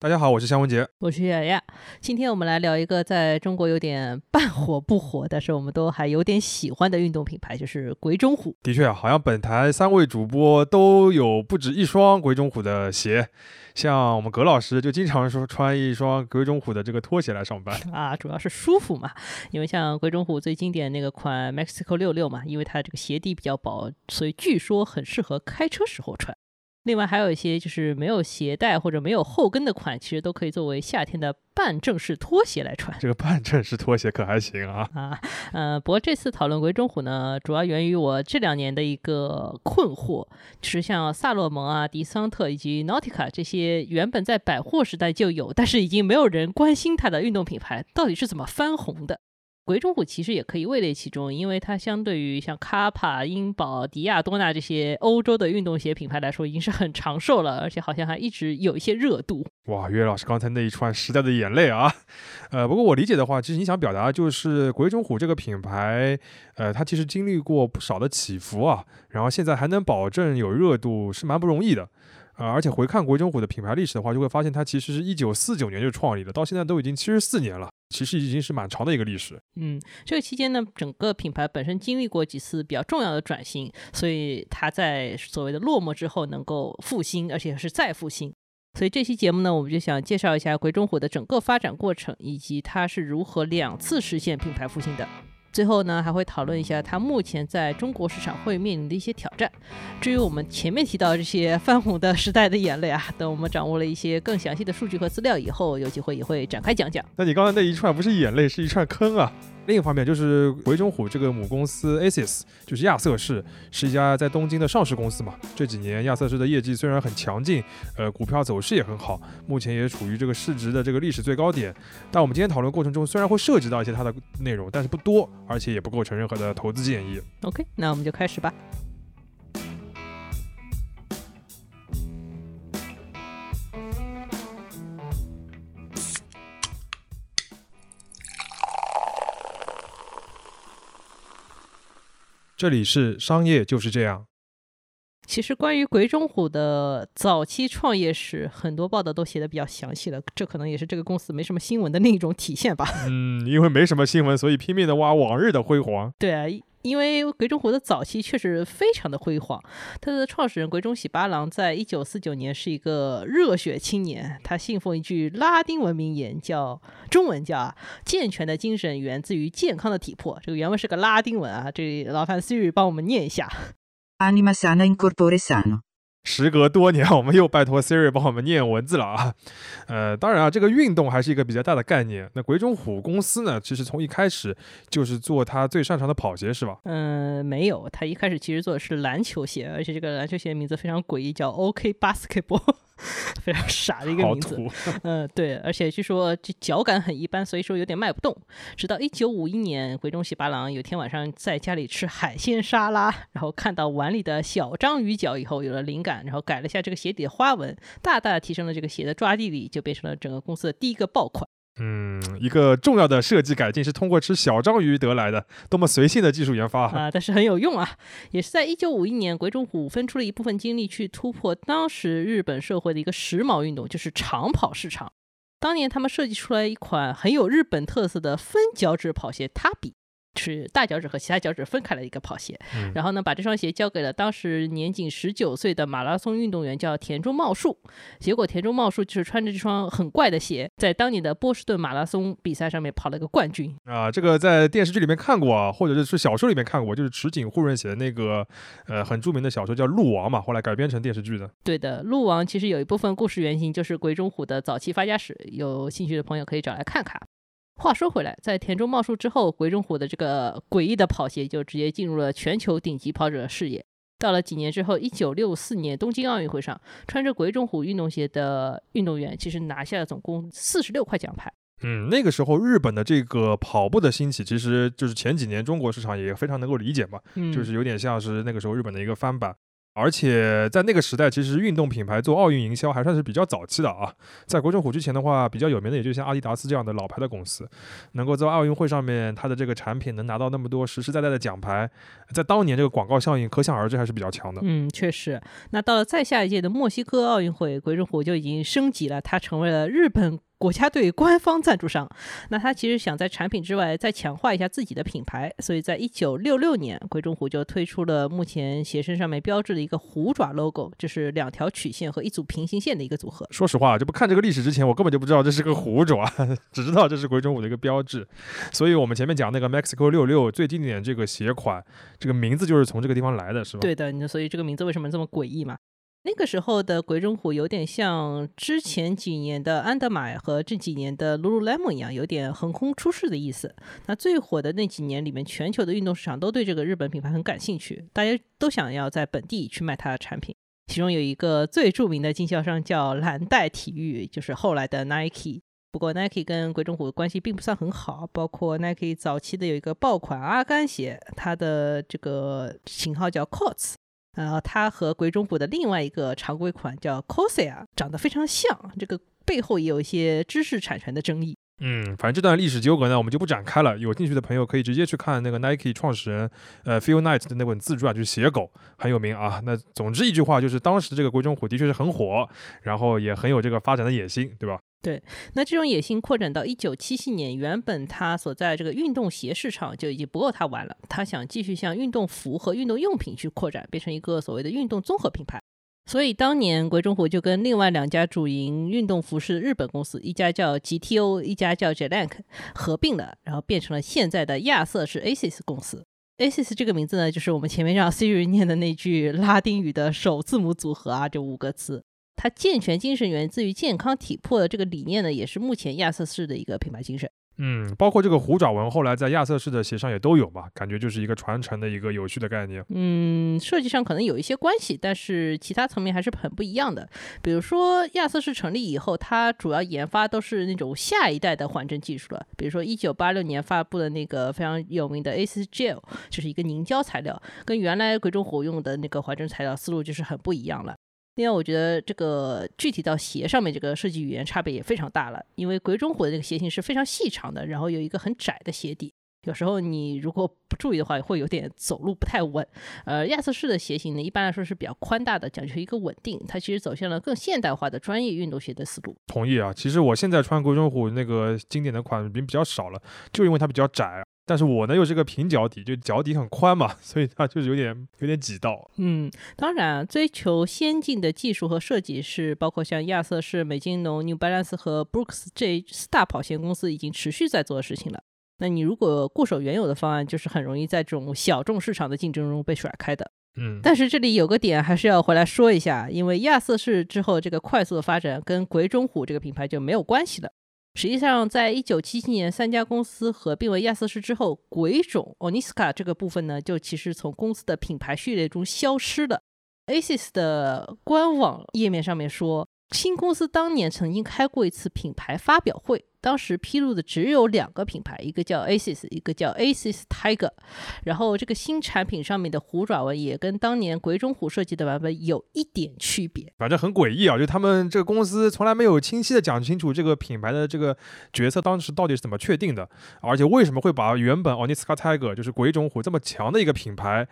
大家好，我是向文杰，我是雅雅。今天我们来聊一个在中国有点半火不火，但是我们都还有点喜欢的运动品牌，就是鬼冢虎。的确啊，好像本台三位主播都有不止一双鬼冢虎的鞋，像我们葛老师就经常说穿一双鬼冢虎的这个拖鞋来上班 啊，主要是舒服嘛。因为像鬼冢虎最经典那个款 Mexico 六六嘛，因为它这个鞋底比较薄，所以据说很适合开车时候穿。另外还有一些就是没有鞋带或者没有后跟的款，其实都可以作为夏天的半正式拖鞋来穿。这个半正式拖鞋可还行啊？啊，呃，不过这次讨论鬼冢虎呢，主要源于我这两年的一个困惑，就是像萨洛蒙啊、迪桑特以及 Nautica 这些原本在百货时代就有，但是已经没有人关心它的运动品牌，到底是怎么翻红的？鬼冢虎其实也可以位列其中，因为它相对于像卡帕、英宝、迪亚多纳这些欧洲的运动鞋品牌来说，已经是很长寿了，而且好像还一直有一些热度。哇，岳老师刚才那一串时代的眼泪啊！呃，不过我理解的话，其实你想表达就是鬼冢虎这个品牌，呃，它其实经历过不少的起伏啊，然后现在还能保证有热度，是蛮不容易的。呃，而且回看鬼冢虎的品牌历史的话，就会发现它其实是一九四九年就创立了，到现在都已经七十四年了，其实已经是蛮长的一个历史。嗯，这个期间呢，整个品牌本身经历过几次比较重要的转型，所以它在所谓的落寞之后能够复兴，而且是再复兴。所以这期节目呢，我们就想介绍一下鬼冢虎的整个发展过程，以及它是如何两次实现品牌复兴的。最后呢，还会讨论一下它目前在中国市场会面临的一些挑战。至于我们前面提到这些泛红的时代的眼泪啊，等我们掌握了一些更详细的数据和资料以后，有机会也会展开讲讲。那你刚才那一串不是眼泪，是一串坑啊！另一方面，就是鬼冢虎这个母公司 ASIS，就是亚瑟士，是一家在东京的上市公司嘛。这几年亚瑟士的业绩虽然很强劲，呃，股票走势也很好，目前也处于这个市值的这个历史最高点。但我们今天讨论过程中，虽然会涉及到一些它的内容，但是不多，而且也不构成任何的投资建议。OK，那我们就开始吧。这里是商业就是这样。其实关于鬼冢虎的早期创业史，很多报道都写的比较详细了，这可能也是这个公司没什么新闻的另一种体现吧。嗯，因为没什么新闻，所以拼命的挖往日的辉煌。对啊。因为鬼冢虎的早期确实非常的辉煌，他的创始人鬼冢喜八郎在一九四九年是一个热血青年，他信奉一句拉丁文名言，叫中文叫“健全的精神源自于健康的体魄”，这个原文是个拉丁文啊，这里劳烦 Siri 帮我们念一下：Anima sana in corpore sano。时隔多年，我们又拜托 Siri 帮我们念文字了啊。呃，当然啊，这个运动还是一个比较大的概念。那鬼冢虎公司呢，其实从一开始就是做他最擅长的跑鞋，是吧？嗯，没有，他一开始其实做的是篮球鞋，而且这个篮球鞋名字非常诡异，叫 OK Basketball。非常傻的一个名字，嗯，对，而且据说这脚感很一般，所以说有点卖不动。直到一九五一年，鬼冢喜八郎有天晚上在家里吃海鲜沙拉，然后看到碗里的小章鱼脚以后，有了灵感，然后改了一下这个鞋底的花纹，大大的提升了这个鞋的抓地力，就变成了整个公司的第一个爆款。嗯，一个重要的设计改进是通过吃小章鱼得来的，多么随性的技术研发啊！但是很有用啊，也是在一九五一年，鬼冢虎分出了一部分精力去突破当时日本社会的一个时髦运动，就是长跑市场。当年他们设计出来一款很有日本特色的分脚趾跑鞋，Tabi，。是大脚趾和其他脚趾分开了一个跑鞋，然后呢，把这双鞋交给了当时年仅十九岁的马拉松运动员，叫田中茂树。结果田中茂树就是穿着这双很怪的鞋，在当年的波士顿马拉松比赛上面跑了个冠军啊！这个在电视剧里面看过啊，或者是小说里面看过，就是池井户润写的那个呃很著名的小说叫《鹿王》嘛，后来改编成电视剧的。对的，《鹿王》其实有一部分故事原型就是鬼冢虎的早期发家史，有兴趣的朋友可以找来看看。话说回来，在田中茂树之后，鬼冢虎的这个诡异的跑鞋就直接进入了全球顶级跑者的视野。到了几年之后，一九六四年东京奥运会上，穿着鬼冢虎运动鞋的运动员其实拿下了总共四十六块奖牌。嗯，那个时候日本的这个跑步的兴起，其实就是前几年中国市场也非常能够理解嘛，就是有点像是那个时候日本的一个翻版。而且在那个时代，其实运动品牌做奥运营销还算是比较早期的啊。在国政虎之前的话，比较有名的也就像阿迪达斯这样的老牌的公司，能够在奥运会上面，它的这个产品能拿到那么多实实在在的奖牌，在当年这个广告效应可想而知还是比较强的。嗯，确实。那到了再下一届的墨西哥奥运会，鬼冢虎就已经升级了，它成为了日本。国家队官方赞助商，那他其实想在产品之外再强化一下自己的品牌，所以在一九六六年，鬼冢虎就推出了目前鞋身上面标志的一个虎爪 logo，就是两条曲线和一组平行线的一个组合。说实话，就不看这个历史之前，我根本就不知道这是个虎爪，只知道这是鬼冢虎的一个标志。所以我们前面讲那个 Mexico 六六最经典这个鞋款，这个名字就是从这个地方来的，是吧？对的，所以这个名字为什么这么诡异嘛？那个时候的鬼冢虎有点像之前几年的安德玛和这几年的 Lululemon 一样，有点横空出世的意思。那最火的那几年里面，全球的运动市场都对这个日本品牌很感兴趣，大家都想要在本地去卖它的产品。其中有一个最著名的经销商叫蓝带体育，就是后来的 Nike。不过 Nike 跟鬼冢虎的关系并不算很好，包括 Nike 早期的有一个爆款阿甘鞋，它的这个型号叫 Coats。然后它和鬼冢虎的另外一个常规款叫 Cosia，长得非常像，这个背后也有一些知识产权的争议。嗯，反正这段历史纠葛呢，我们就不展开了。有兴趣的朋友可以直接去看那个 Nike 创始人呃 Phil Knight 的那本自传，就是写狗，很有名啊。那总之一句话就是，当时这个鬼冢虎的确是很火，然后也很有这个发展的野心，对吧？对，那这种野心扩展到一九七七年，原本他所在这个运动鞋市场就已经不够他玩了，他想继续向运动服和运动用品去扩展，变成一个所谓的运动综合品牌。所以当年鬼冢虎就跟另外两家主营运动服饰的日本公司，一家叫 GTO，一家叫 Jalank 合并了，然后变成了现在的亚瑟士 ASICS 公司。ASICS 这个名字呢，就是我们前面让 Siri 念的那句拉丁语的首字母组合啊，这五个字。它健全精神源自于健康体魄的这个理念呢，也是目前亚瑟士的一个品牌精神。嗯，包括这个虎爪纹，后来在亚瑟士的鞋上也都有嘛，感觉就是一个传承的一个有趣的概念。嗯，设计上可能有一些关系，但是其他层面还是很不一样的。比如说亚瑟士成立以后，它主要研发都是那种下一代的缓震技术了。比如说一九八六年发布的那个非常有名的 ACE Gel，就是一个凝胶材料，跟原来鬼冢虎用的那个缓震材料思路就是很不一样了。另外，我觉得这个具体到鞋上面，这个设计语言差别也非常大了。因为鬼冢虎的这个鞋型是非常细长的，然后有一个很窄的鞋底，有时候你如果不注意的话，会有点走路不太稳。呃，亚瑟士的鞋型呢，一般来说是比较宽大的，讲究一个稳定。它其实走向了更现代化的专业运动鞋的思路。同意啊，其实我现在穿鬼冢虎那个经典的款已经比较少了，就因为它比较窄。但是我呢又是个平脚底，就脚底很宽嘛，所以它就是有点有点挤到。嗯，当然，追求先进的技术和设计是包括像亚瑟士、美津浓、New Balance 和 Brooks 这四大跑鞋公司已经持续在做的事情了。那你如果固守原有的方案，就是很容易在这种小众市场的竞争中被甩开的。嗯，但是这里有个点还是要回来说一下，因为亚瑟士之后这个快速的发展跟鬼冢虎这个品牌就没有关系了。实际上，在一九七七年三家公司合并为亚瑟士之后，鬼冢 Oniska 这个部分呢，就其实从公司的品牌序列中消失了。ASIS 的官网页面上面说。新公司当年曾经开过一次品牌发表会，当时披露的只有两个品牌，一个叫 ASIS，一个叫 ASIS Tiger。然后这个新产品上面的虎爪纹也跟当年鬼冢虎设计的版本有一点区别，反正很诡异啊！就他们这个公司从来没有清晰的讲清楚这个品牌的这个角色当时到底是怎么确定的，而且为什么会把原本 Onitsuka Tiger 就是鬼冢虎这么强的一个品牌。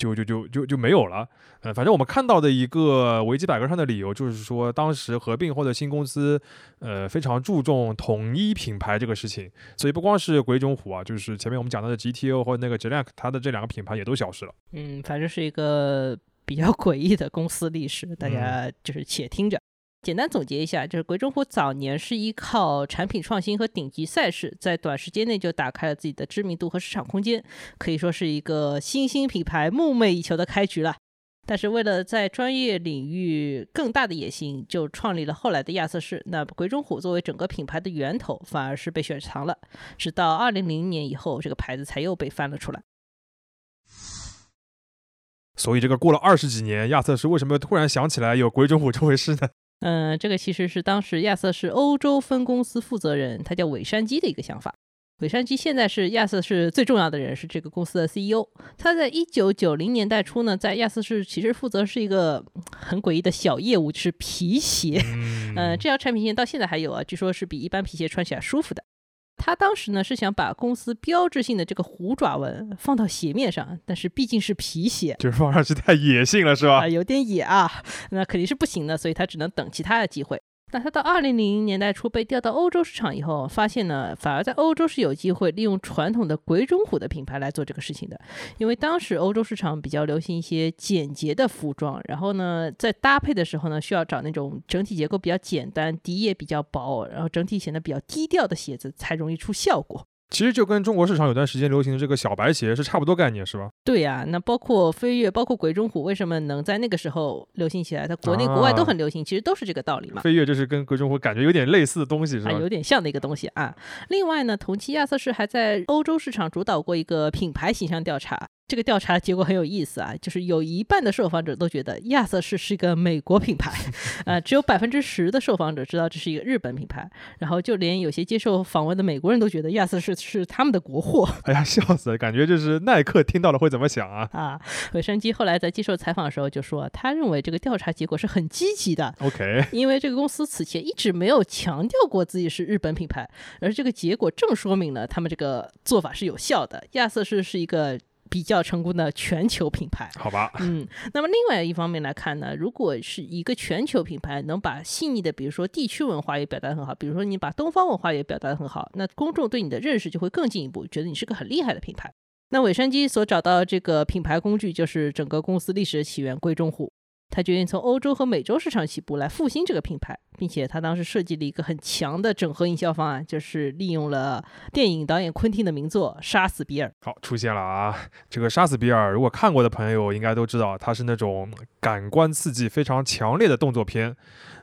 就就就就就没有了，呃，反正我们看到的一个维基百科上的理由就是说，当时合并后的新公司，呃，非常注重统一品牌这个事情，所以不光是鬼冢虎啊，就是前面我们讲到的 GTO 或者那个 Jack，它的这两个品牌也都消失了。嗯，反正是一个比较诡异的公司历史，大家就是且听着。简单总结一下，就是鬼冢虎早年是依靠产品创新和顶级赛事，在短时间内就打开了自己的知名度和市场空间，可以说是一个新兴品牌梦寐以求的开局了。但是为了在专业领域更大的野心，就创立了后来的亚瑟士。那鬼冢虎作为整个品牌的源头，反而是被雪藏了。直到二零零年以后，这个牌子才又被翻了出来。所以这个过了二十几年，亚瑟士为什么突然想起来有鬼冢虎这回事呢？嗯，这个其实是当时亚瑟士欧洲分公司负责人，他叫韦山基的一个想法。韦山基现在是亚瑟士最重要的人，是这个公司的 CEO。他在一九九零年代初呢，在亚瑟士其实负责是一个很诡异的小业务，就是皮鞋。嗯 呃，这条产品线到现在还有啊，据说是比一般皮鞋穿起来舒服的。他当时呢是想把公司标志性的这个虎爪纹放到鞋面上，但是毕竟是皮鞋，就是放上去太野性了，是啊、吧？有点野啊，那肯定是不行的，所以他只能等其他的机会。那他到二零零零年代初被调到欧洲市场以后，发现呢，反而在欧洲是有机会利用传统的鬼冢虎的品牌来做这个事情的，因为当时欧洲市场比较流行一些简洁的服装，然后呢，在搭配的时候呢，需要找那种整体结构比较简单、底也比较薄，然后整体显得比较低调的鞋子，才容易出效果。其实就跟中国市场有段时间流行的这个小白鞋是差不多概念，是吧？对呀、那包括飞跃，包括鬼冢虎，为什么能在那个时候流行起来？它国内国外都很流行，其实都是这个道理嘛。飞跃就是跟鬼冢虎感觉有点类似的东西，是啊，吧？有点像的一个东西啊。另外呢，同期亚瑟士还在欧洲市场主导过一个品牌形象调查。这个调查结果很有意思啊，就是有一半的受访者都觉得亚瑟士是一个美国品牌，呃，只有百分之十的受访者知道这是一个日本品牌，然后就连有些接受访问的美国人都觉得亚瑟士是他们的国货。哎呀，笑死了，感觉就是耐克听到了会怎么想啊啊，尾山基后来在接受采访的时候就说，他认为这个调查结果是很积极的，？OK，因为这个公司此前一直没有强调过自己是日本品牌，而这个结果正说明了他们这个做法是有效的。亚瑟士是一个比较成功的全球品牌。好吧，嗯，那么另外一方面来看呢，如果是一个全球品牌，能把细腻的，比如说地区文化也表达得很好，比如说你把东方文化也表达得很好，那公众对你的认识就会更进一步，觉得你是个很厉害的品牌。那尾山基所找到这个品牌工具，就是整个公司历史的起源贵中虎。他决定从欧洲和美洲市场起步来复兴这个品牌，并且他当时设计了一个很强的整合营销方案，就是利用了电影导演昆汀的名作《杀死比尔》。好出现了啊！这个《杀死比尔》，如果看过的朋友应该都知道，它是那种感官刺激非常强烈的动作片，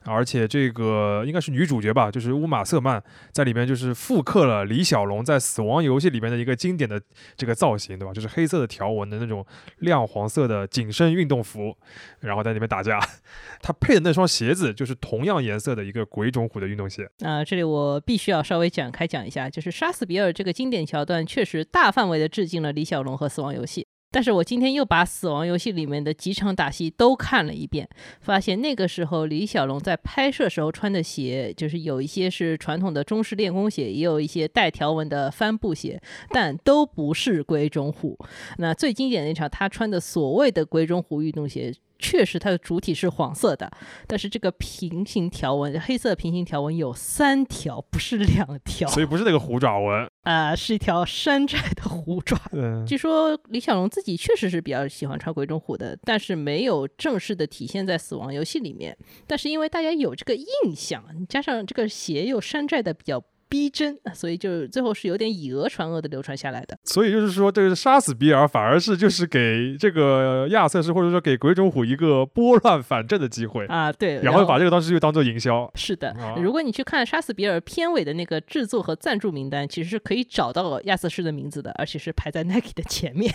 而且这个应该是女主角吧，就是乌玛瑟曼在里面就是复刻了李小龙在《死亡游戏》里面的一个经典的这个造型，对吧？就是黑色的条纹的那种亮黄色的紧身运动服，然后在里面打架。他配的那双鞋子就是同样颜色色的一个鬼冢虎的运动鞋。啊、这里我必须要稍微展开讲一下，就是杀死比尔这个经典桥段，确实大范围的致敬了李小龙和《死亡游戏》。但是我今天又把《死亡游戏》里面的几场打戏都看了一遍，发现那个时候李小龙在拍摄时候穿的鞋，就是有一些是传统的中式练功鞋，也有一些带条纹的帆布鞋，但都不是鬼冢虎。那最经典的那场，他穿的所谓的鬼冢虎运动鞋，确实它的主体是黄色的，但是这个平行条纹，黑色平行条纹有三条，不是两条，所以不是那个虎爪纹。啊、是一条山寨的虎爪。嗯，据说李小龙自己确实是比较喜欢穿鬼冢虎的，但是没有正式的体现在《死亡游戏》里面。但是因为大家有这个印象，加上这个鞋又山寨的比较逼真，所以就最后是有点以讹传讹的流传下来的。所以就是说，这个杀死比尔反而是就是给这个亚瑟士或者说给鬼冢虎一个拨乱反正的机会，啊，对，然后把这个当时就当做营销。是的啊，如果你去看《杀死比尔》片尾的那个制作和赞助名单，其实是可以找到亚瑟士的名字的，而且是排在 Nike 的前面。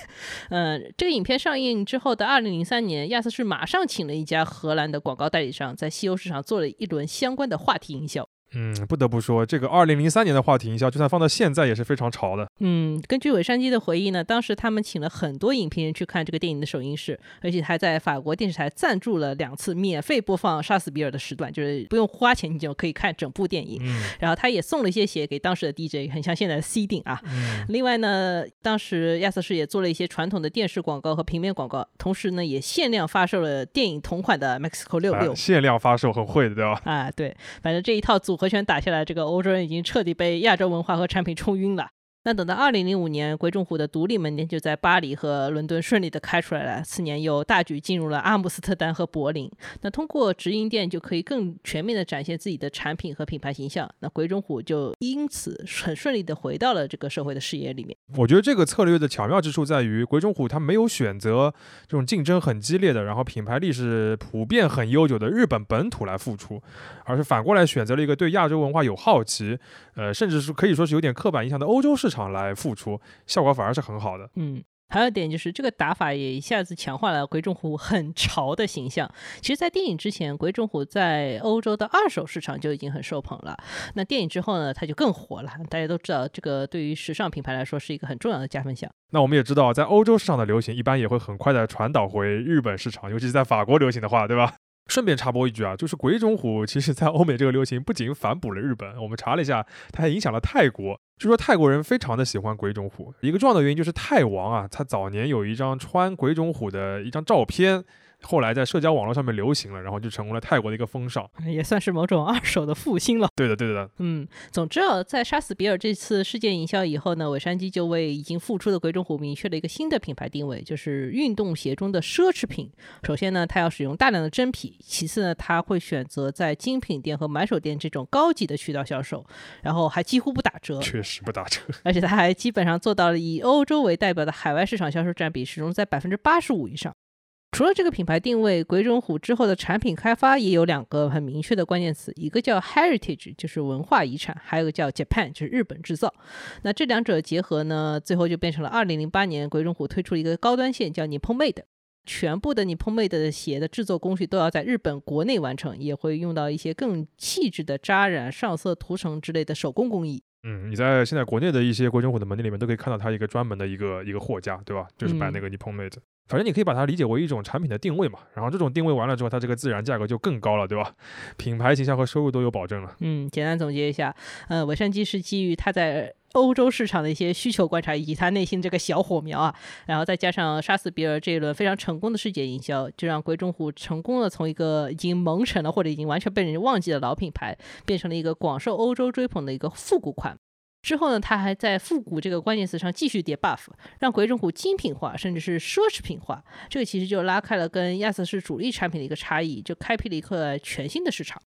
嗯，这个影片上映之后的二零零三年，亚瑟士马上请了一家荷兰的广告代理商，在西欧市场做了一轮相关的话题营销。嗯，不得不说，这个二零零三年的话题营销，就算放到现在也是非常潮的。嗯，根据尾山基的回忆呢，当时他们请了很多影评人去看这个电影的首映式，而且还在法国电视台赞助了两次免费播放《杀死比尔》的时段，就是不用花钱你就可以看整部电影。嗯然后他也送了一些鞋给当时的 DJ，很像现在的 C 定啊。嗯，另外呢，当时亚瑟士也做了一些传统的电视广告和平面广告，同时呢也限量发售了电影同款的 Mexico 六六啊。限量发售，很会的，对吧？啊，对，反正这一套组合拳打下来，这个欧洲人已经彻底被亚洲文化和产品冲晕了。那等到二零零五年，鬼冢虎的独立门店就在巴黎和伦敦顺利的开出来了。次年又大举进入了阿姆斯特丹和柏林。那通过直营店就可以更全面的展现自己的产品和品牌形象。那鬼冢虎就因此很顺利的回到了这个社会的视野里面。我觉得这个策略的巧妙之处在于，鬼冢虎它没有选择这种竞争很激烈的，然后品牌力是普遍很悠久的日本本土来付出，而是反过来选择了一个对亚洲文化有好奇，呃，甚至是可以说是有点刻板印象的欧洲市场来付出，效果反而是很好的。嗯。还有一点就是这个打法也一下子强化了鬼冢虎很潮的形象。其实，在电影之前，鬼冢虎在欧洲的二手市场就已经很受捧了。那电影之后呢，他就更火了。大家都知道，这个对于时尚品牌来说是一个很重要的加分项。那我们也知道，在欧洲市场的流行，一般也会很快的传导回日本市场，尤其是在法国流行的话，对吧？顺便插播一句啊，就是鬼冢虎其实在欧美这个流行不仅反哺了日本，我们查了一下，它还影响了泰国。据说泰国人非常的喜欢鬼冢虎，一个重要的原因就是泰王啊，他早年有一张穿鬼冢虎的一张照片。后来在社交网络上面流行了，然后就成为了泰国的一个风尚，也算是某种二手的复兴了。对的，对的。嗯，总之啊，在杀死比尔这次事件营销以后呢，尾山鸡就为已经复出的鬼冢虎明确了一个新的品牌定位，就是运动鞋中的奢侈品。首先呢，它要使用大量的真皮；其次呢，它会选择在精品店和买手店这种高级的渠道销售，然后还几乎不打折。确实不打折，而且它还基本上做到了以欧洲为代表的海外市场销售占比始终在百分之八十五以上。除了这个品牌定位，鬼冢虎之后的产品开发也有两个很明确的关键词，一个叫 heritage，就是文化遗产，还有一个叫 Japan，就是日本制造。那这两者结合呢，最后就变成了2008年鬼冢虎推出了一个高端线，叫 Nippon Made，全部的 Nippon Made 的鞋的制作工序都要在日本国内完成，也会用到一些更细致的扎染、上色、涂层之类的手工工艺。嗯，你在现在国内的一些鬼冢虎的门店里面都可以看到它一个专门的一个一个货架，对吧？就是摆那个 Nippon Made。反正你可以把它理解为一种产品的定位嘛，然后这种定位完了之后，它这个自然价格就更高了，对吧？品牌形象和收入都有保证了。嗯，简单总结一下，呃，尾山鸡是基于它在欧洲市场的一些需求观察，以及它内心这个小火苗啊，然后再加上杀死比尔这一轮非常成功的世界营销，就让鬼冢虎成功的从一个已经蒙尘了或者已经完全被人忘记的老品牌，变成了一个广受欧洲追捧的一个复古款。之后呢，他还在复古这个关键词上继续叠 buff，让鬼冢虎精品化，甚至是奢侈品化。这个其实就拉开了跟亚瑟士主力产品的一个差异，就开辟了一个全新的市场。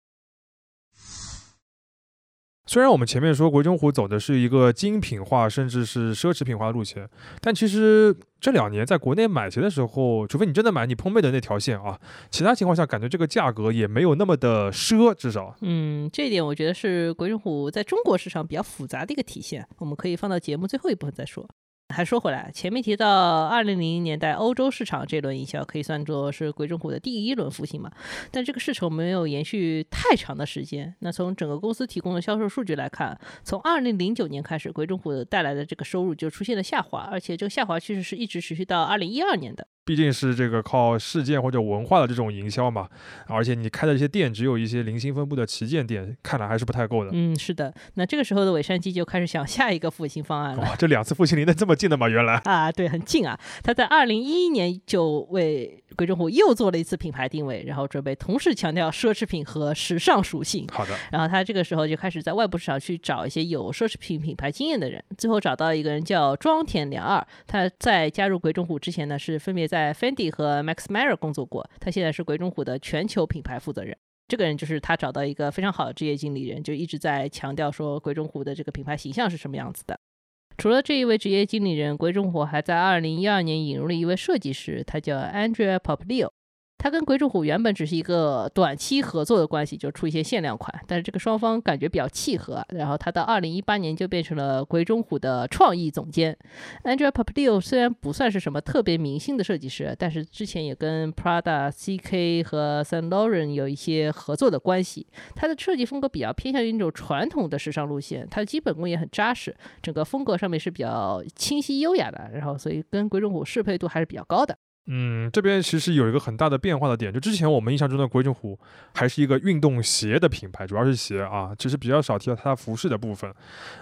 虽然我们前面说国中虎走的是一个精品化甚至是奢侈品化的路线，但其实这两年在国内买鞋的时候，除非你真的买你碰妹的那条线啊，其他情况下感觉这个价格也没有那么的奢，至少。嗯，这一点我觉得是国中虎在中国市场比较复杂的一个体现，我们可以放到节目最后一部分再说。还说回来，前面提到二零零零年代欧洲市场这轮营销可以算作是鬼冢虎的第一轮复兴嘛？但这个势头没有延续太长的时间。那从整个公司提供的销售数据来看，从二零零九年开始，鬼冢虎带来的这个收入就出现了下滑，而且这个下滑趋势是一直持续到二零一二年的。毕竟是这个靠事件或者文化的这种营销嘛，而且你开的这些店只有一些零星分布的旗舰店，看来还是不太够的。嗯，是的。那这个时候的尾山鸡就开始想下一个复兴方案了。哇，这两次复兴离得这么近的吗？原来啊，对，很近啊。他在二零一一年就为鬼冢虎又做了一次品牌定位，然后准备同时强调奢侈品和时尚属性。好的。然后他这个时候就开始在外部市场去找一些有奢侈品品牌经验的人，最后找到一个人叫庄田良二。他在加入鬼冢虎之前呢，是分别在 Fendi 和 Max Mara 工作过，他现在是鬼冢虎的全球品牌负责人。这个人就是他找到一个非常好的职业经理人，就一直在强调说鬼冢虎的这个品牌形象是什么样子的。除了这一位职业经理人，鬼冢虎还在二零一二年引入了一位设计师，他叫 Andrea Poplio。他跟鬼冢虎原本只是一个短期合作的关系，就出一些限量款，但是这个双方感觉比较契合，然后他到二零一八年就变成了鬼冢虎的创意总监。Andrea Poplio 虽然不算是什么特别明星的设计师，但是之前也跟 Prada、CK 和 Saint Laurent 有一些合作的关系。他的设计风格比较偏向于那种传统的时尚路线，他的基本功也很扎实，整个风格上面是比较清晰优雅的，然后所以跟鬼冢虎适配度还是比较高的。嗯，这边其实有一个很大的变化的点，就之前我们印象中的鬼冢虎还是一个运动鞋的品牌，主要是鞋啊，其实比较少提到它服饰的部分。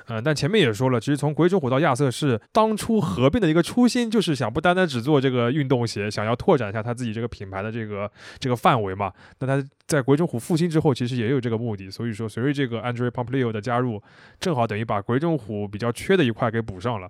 嗯，但前面也说了，其实从鬼冢虎到亚瑟士，当初合并的一个初心就是想不单单只做这个运动鞋，想要拓展一下他自己这个品牌的这个这个范围嘛。那他在鬼冢虎复兴之后，其实也有这个目的，所以说随着这个 Andre p o m p l e o 的加入，正好等于把鬼冢虎比较缺的一块给补上了。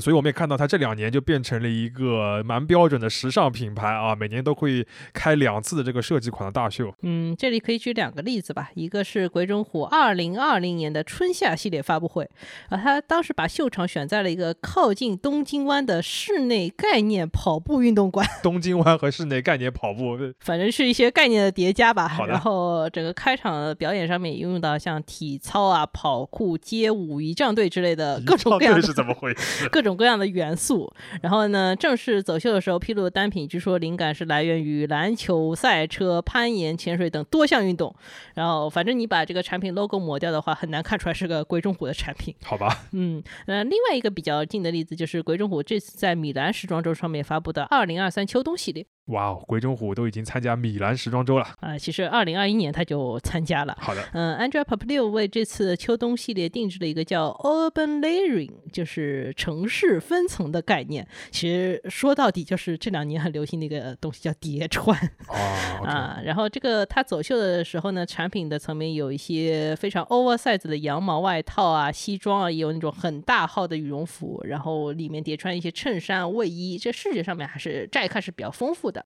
所以我们也看到他这两年就变成了一个蛮标准的。时尚品牌啊，每年都会开两次的这个设计款的大秀。嗯，这里可以举两个例子吧，一个是鬼冢虎二零二零年的春夏系列发布会，啊，他当时把秀场选在了一个靠近东京湾的室内概念跑步运动馆，东京湾和室内概念跑步，反正是一些概念的叠加吧。好的然后整个开场的表演上面也用到像体操啊、跑酷、街舞、仪仗队之类的各种各样的是怎么回事？各种各样的元素。然后呢，正式走秀的时候披露的单品，据说灵感是来源于篮球、赛车、攀岩、潜水等多项运动。然后，反正你把这个产品 logo 抹掉的话，很难看出来是个鬼冢虎的产品。好吧，嗯，那，另外一个比较近的例子就是鬼冢虎这次在米兰时装周上面发布的2023秋冬系列。哇哦，鬼冢虎都已经参加米兰时装周了。啊、其实二零二一年他就参加了。好的，嗯，Andrea Pop 六为这次秋冬系列定制了一个叫 Urban Layering，就是城市分层的概念。其实说到底就是这两年很流行的一个东西叫叠穿哦，OK，啊。然后这个他走秀的时候呢，产品的层面有一些非常 oversize 的羊毛外套啊、西装啊，也有那种很大号的羽绒服，然后里面叠穿一些衬衫、卫衣，这视觉上面还是乍一看是比较丰富的。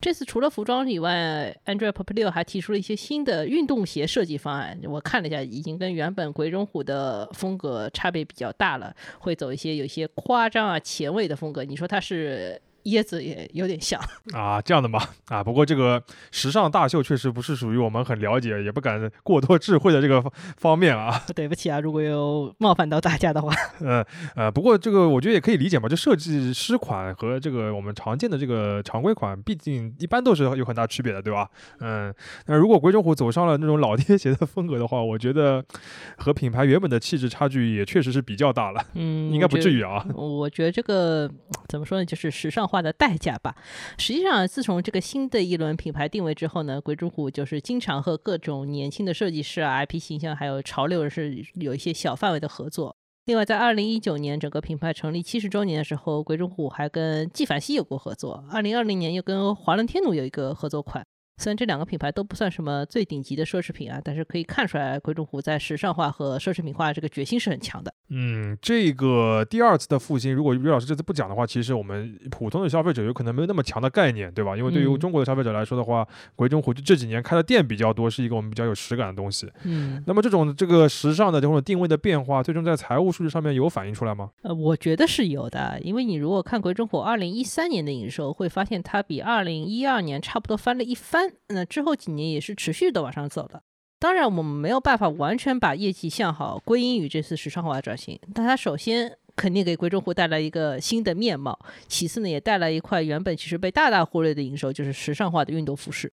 这次除了服装以外，Andrea Pop 六还提出了一些新的运动鞋设计方案。我看了一下，已经跟原本鬼冢虎的风格差别比较大了，会走一些有些夸张啊、前卫的风格。你说它是椰子也有点像，啊，这样的嘛啊，不过这个时尚大秀确实不是属于我们很了解，也不敢过多智慧的这个方方面啊。对不起啊，如果有冒犯到大家的话，嗯呃，不过这个我觉得也可以理解嘛，就设计师款和这个我们常见的这个常规款，毕竟一般都是有很大区别的，对吧？嗯，那如果鬼冢虎走上了那种老爹鞋的风格的话，我觉得和品牌原本的气质差距也确实是比较大了，嗯，应该不至于。于啊。我觉得这个怎么说呢，就是时尚化的代价吧。实际上，自从这个新的一轮品牌定位之后呢，鬼冢虎就是经常和各种年轻的设计师啊、IP 形象还有潮流人士有一些小范围的合作。另外，在二零一九年整个品牌成立七十周年的时候，鬼冢虎还跟纪梵希有过合作。二零二零年又跟华伦天奴有一个合作款。虽然这两个品牌都不算什么最顶级的奢侈品啊，但是可以看出来鬼冢虎在时尚化和奢侈品化这个决心是很强的。嗯，这个第二次的复兴，如果于老师这次不讲的话，其实我们普通的消费者有可能没有那么强的概念，对吧？因为对于嗯中国的消费者来说的话，鬼冢虎就这几年开的店比较多，是一个我们比较有实感的东西。嗯，那么这种这个时尚的这种定位的变化，最终在财务数据上面有反映出来吗？呃，我觉得是有的，因为你如果看鬼冢虎二零一三年的营收，会发现它比二零一二年差不多翻了一番，那之后几年也是持续的往上走的。当然，我们没有办法完全把业绩向好归因于这次时尚化的转型，但它首先肯定给鬼冢虎带来一个新的面貌，其次呢，也带来一块原本其实被大大忽略的营收，就是时尚化的运动服饰。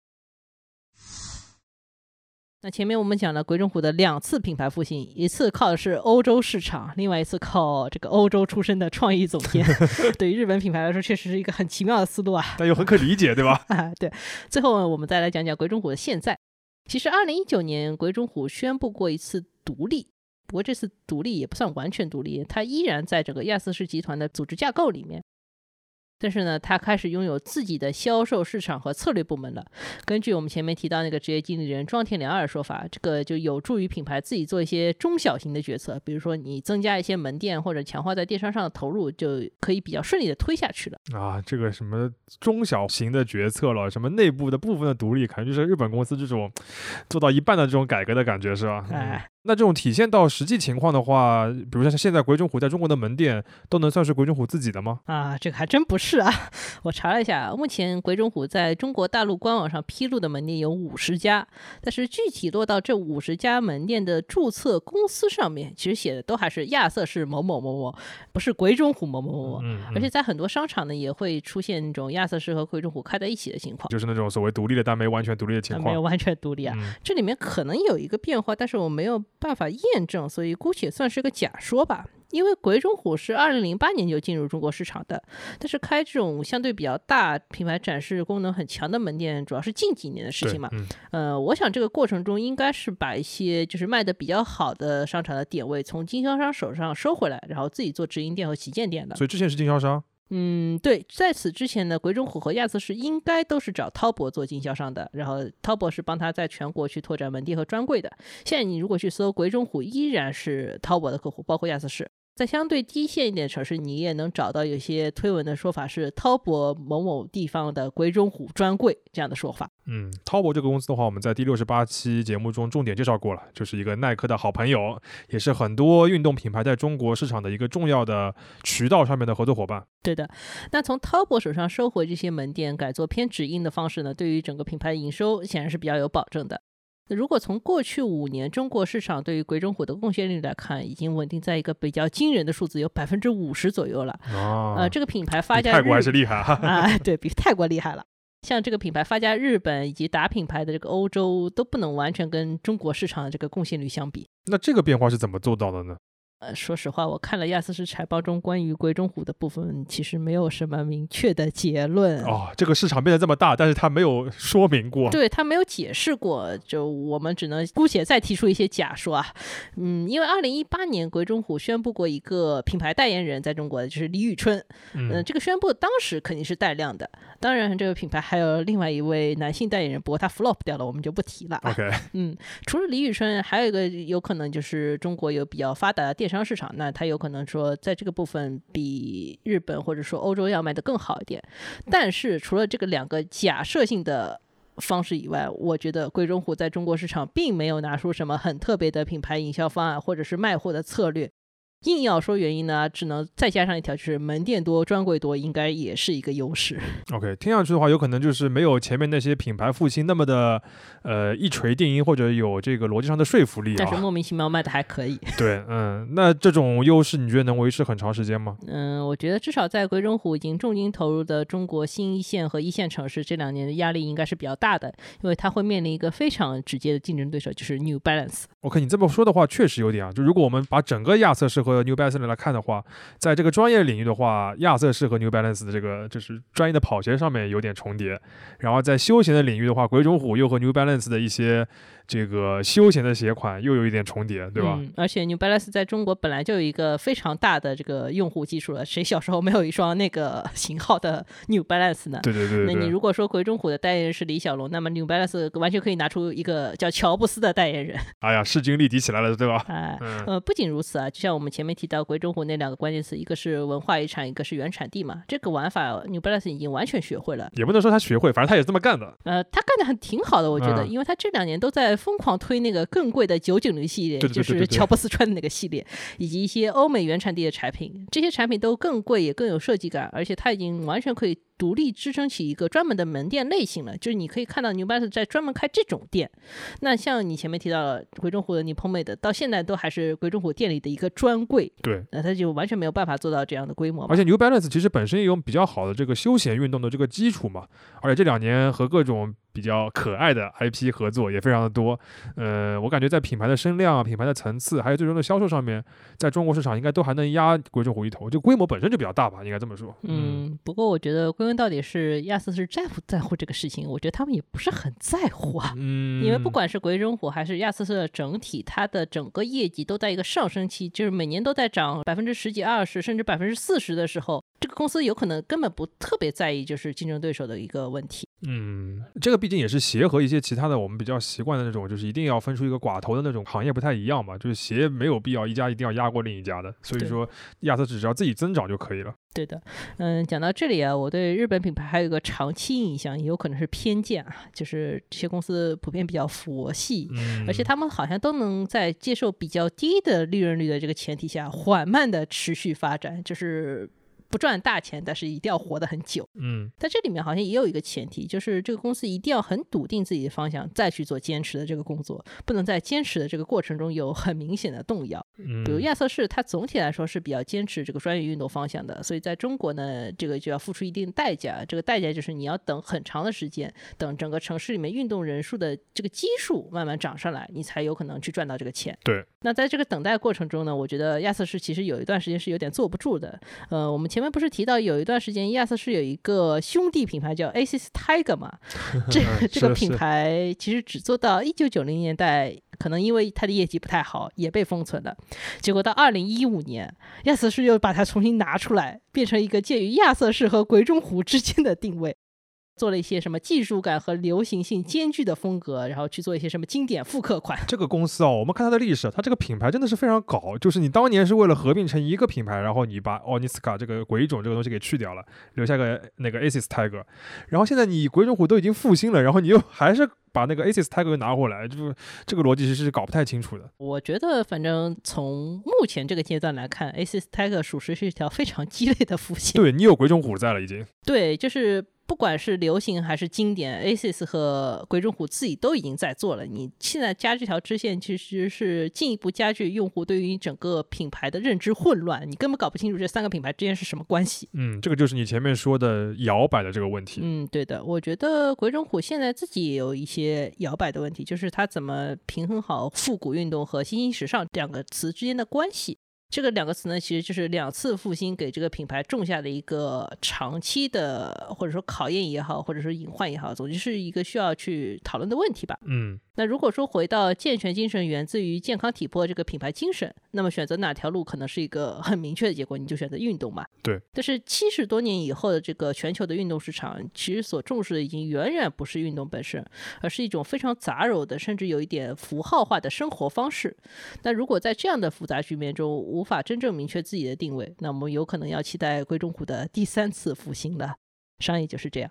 那前面我们讲了鬼冢虎的两次品牌复兴，一次靠的是欧洲市场，另外一次靠这个欧洲出身的创意总监。对于日本品牌来说，确实是一个很奇妙的思路啊。但又很可理解，对吧？啊，对。最后我们再来讲讲鬼冢虎的现在。其实，二零一九年鬼冢虎宣布过一次独立，不过这次独立也不算完全独立，它依然在这个亚瑟士集团的组织架构里面。但是呢，他开始拥有自己的销售市场和策略部门了。根据我们前面提到那个职业经理人庄田良二的说法，这个就有助于品牌自己做一些中小型的决策，比如说你增加一些门店或者强化在电商上的投入，就可以比较顺利的推下去了。啊，这个什么中小型的决策了，什么内部的部分的独立，可能就是日本公司这种做到一半的这种改革的感觉，是吧？嗯哎，那这种体现到实际情况的话，比如像现在鬼冢虎在中国的门店，都能算是鬼冢虎自己的吗？啊，这个还真不是啊！我查了一下，目前鬼冢虎在中国大陆官网上披露的门店有五十家，但是具体落到这五十家门店的注册公司上面，其实写的都还是亚瑟士某某某某，不是鬼冢虎某某某某。嗯，而且嗯在很多商场呢，也会出现那种亚瑟士和鬼冢虎开在一起的情况，就是那种所谓独立的但没完全独立的情况。啊没有完全独立啊。嗯这里面可能有一个变化，但是我没有办法验证，所以姑且算是个假说吧。因为鬼冢虎是二零零八年就进入中国市场的，但是开这种相对比较大、品牌展示功能很强的门店，主要是近几年的事情嘛。嗯呃，我想这个过程中应该是把一些就是卖的比较好的商场的点位从经销商手上收回来，然后自己做直营店和旗舰店的。所以之前是经销商。嗯，对，在此之前呢，鬼冢虎和亚瑟士应该都是找滔博做经销商的，然后滔博是帮他在全国去拓展门店和专柜的。现在你如果去搜鬼冢虎，依然是滔博的客户，包括亚瑟士。在相对低线一点的城市，你也能找到有些推文的说法是滔博某某地方的鬼冢虎专柜这样的说法。嗯，滔博这个公司的话，我们在第六十八期节目中重点介绍过了，就是一个耐克的好朋友，也是很多运动品牌在中国市场的一个重要的渠道上面的合作伙伴。对的，那从滔博手上收回这些门店，改做偏直营的方式呢，对于整个品牌营收显然是比较有保证的。那如果从过去五年中国市场对于鬼冢虎的贡献率来看，已经稳定在一个比较惊人的数字，有百分之五十左右了。哦呃，这个品牌发家泰国还是厉害哈。啊，对比泰国厉害了。像这个品牌发家日本以及打品牌的这个欧洲，都不能完全跟中国市场的这个贡献率相比。那这个变化是怎么做到的呢？呃，说实话，我看了亚瑟士财报中关于鬼冢虎的部分，其实没有什么明确的结论。哦，这个市场变得这么大，但是他没有说明过。对他没有解释过，就我们只能姑且再提出一些假说啊。嗯，因为二零一八年鬼冢虎宣布过一个品牌代言人，在中国的就是李宇春。嗯、嗯，这个宣布当时肯定是带量的。当然，这个品牌还有另外一位男性代言人，不过他 flop 掉了，我们就不提了啊。OK，嗯，除了李宇春，还有一个有可能就是中国有比较发达的电电商市场，那它有可能说在这个部分比日本或者说欧洲要卖得更好一点。但是除了这个两个假设性的方式以外，我觉得贵中虎在中国市场并没有拿出什么很特别的品牌营销方案或者是卖货的策略。硬要说原因呢，只能再加上一条，就是门店多、专柜多，应该也是一个优势。OK，听上去的话，有可能就是没有前面那些品牌复兴那么的，呃，一锤定音或者有这个逻辑上的说服力啊。但是莫名其妙卖的还可以。对，嗯，那这种优势你觉得能维持很长时间吗？嗯，我觉得至少在鬼冢虎已经重金投入的中国新一线和一线城市，这两年的压力应该是比较大的，因为它会面临一个非常直接的竞争对手，就是 New Balance。OK，你这么说的话，确实有点啊。就如果我们把整个亚瑟士和 New Balance 来看的话，在这个专业领域的话，亚瑟士和 New Balance 的这个就是专业的跑鞋上面有点重叠，然后在休闲的领域的话，鬼冢虎又和 New Balance 的一些这个休闲的鞋款又有一点重叠，对吧？嗯，而且 New Balance 在中国本来就有一个非常大的这个用户基础了，谁小时候没有一双那个 型号的 New Balance 呢？对对对对对。那你如果说鬼冢虎的代言人是李小龙，那么 New Balance 完全可以拿出一个叫乔布斯的代言人。哎呀，势均力敌起来了，对吧？哎，嗯呃，不仅如此啊，就像我们前面提到鬼冢虎那两个关键词，一个是文化遗产，一个是原产地嘛。这个玩法 New Balance 已经完全学会了。也不能说他学会，反正他也这么干的。呃，他干的很挺好的，我觉得，嗯因为他这两年都在疯狂推那个更贵的九九零系列，就是乔布斯穿的那个系列，以及一些欧美原产地的产品。这些产品都更贵，也更有设计感，而且它已经完全可以独立支撑起一个专门的门店类型了。就是你可以看到 New Balance 在专门开这种店。那像你前面提到的鬼冢虎的 Nippon Made，到现在都还是鬼冢虎店里的一个专柜，对，那它就完全没有办法做到这样的规模。而且 New Balance 其实本身也有比较好的这个休闲运动的这个基础嘛，而且这两年和各种比较可爱的 IP 合作也非常的多。呃，我感觉在品牌的声量啊、品牌的层次，还有最终的销售上面，在中国市场应该都还能压鬼冢虎一头，就规模本身就比较大吧，应该这么说。嗯，不过我觉得归根到底是亚瑟士在乎在乎这个事情，我觉得他们也不是很在乎啊。嗯，因为不管是鬼冢虎还是亚瑟士的整体，它的整个业绩都在一个上升期，就是每年都在涨百分之十几、二十，甚至百分之四十的时候，这个公司有可能根本不特别在意就是竞争对手的一个问题。嗯，这个毕竟也是鞋和一些其他的我们比较习惯的那种，就是一定要分出一个寡头的那种行业不太一样嘛，就是鞋没有必要一家一定要压过另一家的，所以说亚瑟只要自己增长就可以了。对的，嗯，讲到这里啊，我对日本品牌还有一个长期印象，也有可能是偏见啊，就是这些公司普遍比较佛系，嗯，而且他们好像都能在接受比较低的利润率的这个前提下，缓慢的持续发展，就是不赚大钱，但是一定要活得很久。嗯在这里面好像也有一个前提，就是这个公司一定要很笃定自己的方向，再去做坚持的这个工作，不能在坚持的这个过程中有很明显的动摇。嗯，比如亚瑟士，它总体来说是比较坚持这个专业运动方向的，所以在中国呢，这个就要付出一定代价。这个代价就是你要等很长的时间，等整个城市里面运动人数的这个基数慢慢涨上来，你才有可能去赚到这个钱。对。那在这个等待过程中呢，我觉得亚瑟士其实有一段时间是有点坐不住的。呃，我们前面不是提到有一段时间亚瑟士有一个兄弟品牌叫 ASICS Tiger 嘛？这个这个品牌其实只做到一九九零年代，可能因为它的业绩不太好，也被封存了。结果到二零一五年，亚瑟士又把它重新拿出来，变成一个介于亚瑟士和鬼冢虎之间的定位。做了一些什么技术感和流行性兼具的风格，然后去做一些什么经典复刻款。这个公司啊，我们看它的历史，它这个品牌真的是非常搞，就是你当年是为了合并成一个品牌，然后你把奥尼斯卡这个鬼冢这个东西给去掉了，留下个那个 Asis Tiger，然后现在你鬼冢虎都已经复兴了，然后你又还是把那个 Asis Tiger 又拿回来，就是这个逻辑其实是搞不太清楚的。我觉得，反正从目前这个阶段来看，Asis Tiger 属实是一条非常鸡肋的复兴。对你有鬼冢虎在了已经。对，就是不管是流行还是经典，Asis 和鬼冢虎自己都已经在做了。你现在加这条支线，其实是进一步加剧用户对于整个品牌的认知混乱，你根本搞不清楚这三个品牌之间是什么关系。嗯，这个就是你前面说的摇摆的这个问题。嗯，对的，我觉得鬼冢虎现在自己也有一些摇摆的问题，就是它怎么平衡好复古运动和新兴时尚两个词之间的关系。这个两个词呢，其实就是两次复兴给这个品牌种下的一个长期的，或者说考验也好，或者说隐患也好，总之是一个需要去讨论的问题吧。嗯，那如果说回到健全精神源自于健康体魄这个品牌精神，那么选择哪条路可能是一个很明确的结果，你就选择运动嘛。对。但是七十多年以后的这个全球的运动市场，其实所重视的已经远远不是运动本身，而是一种非常杂糅的，甚至有一点符号化的生活方式。那如果在这样的复杂局面中无法真正明确自己的定位，那我们有可能要期待龟中虎的第三次复兴了。商业就是这样。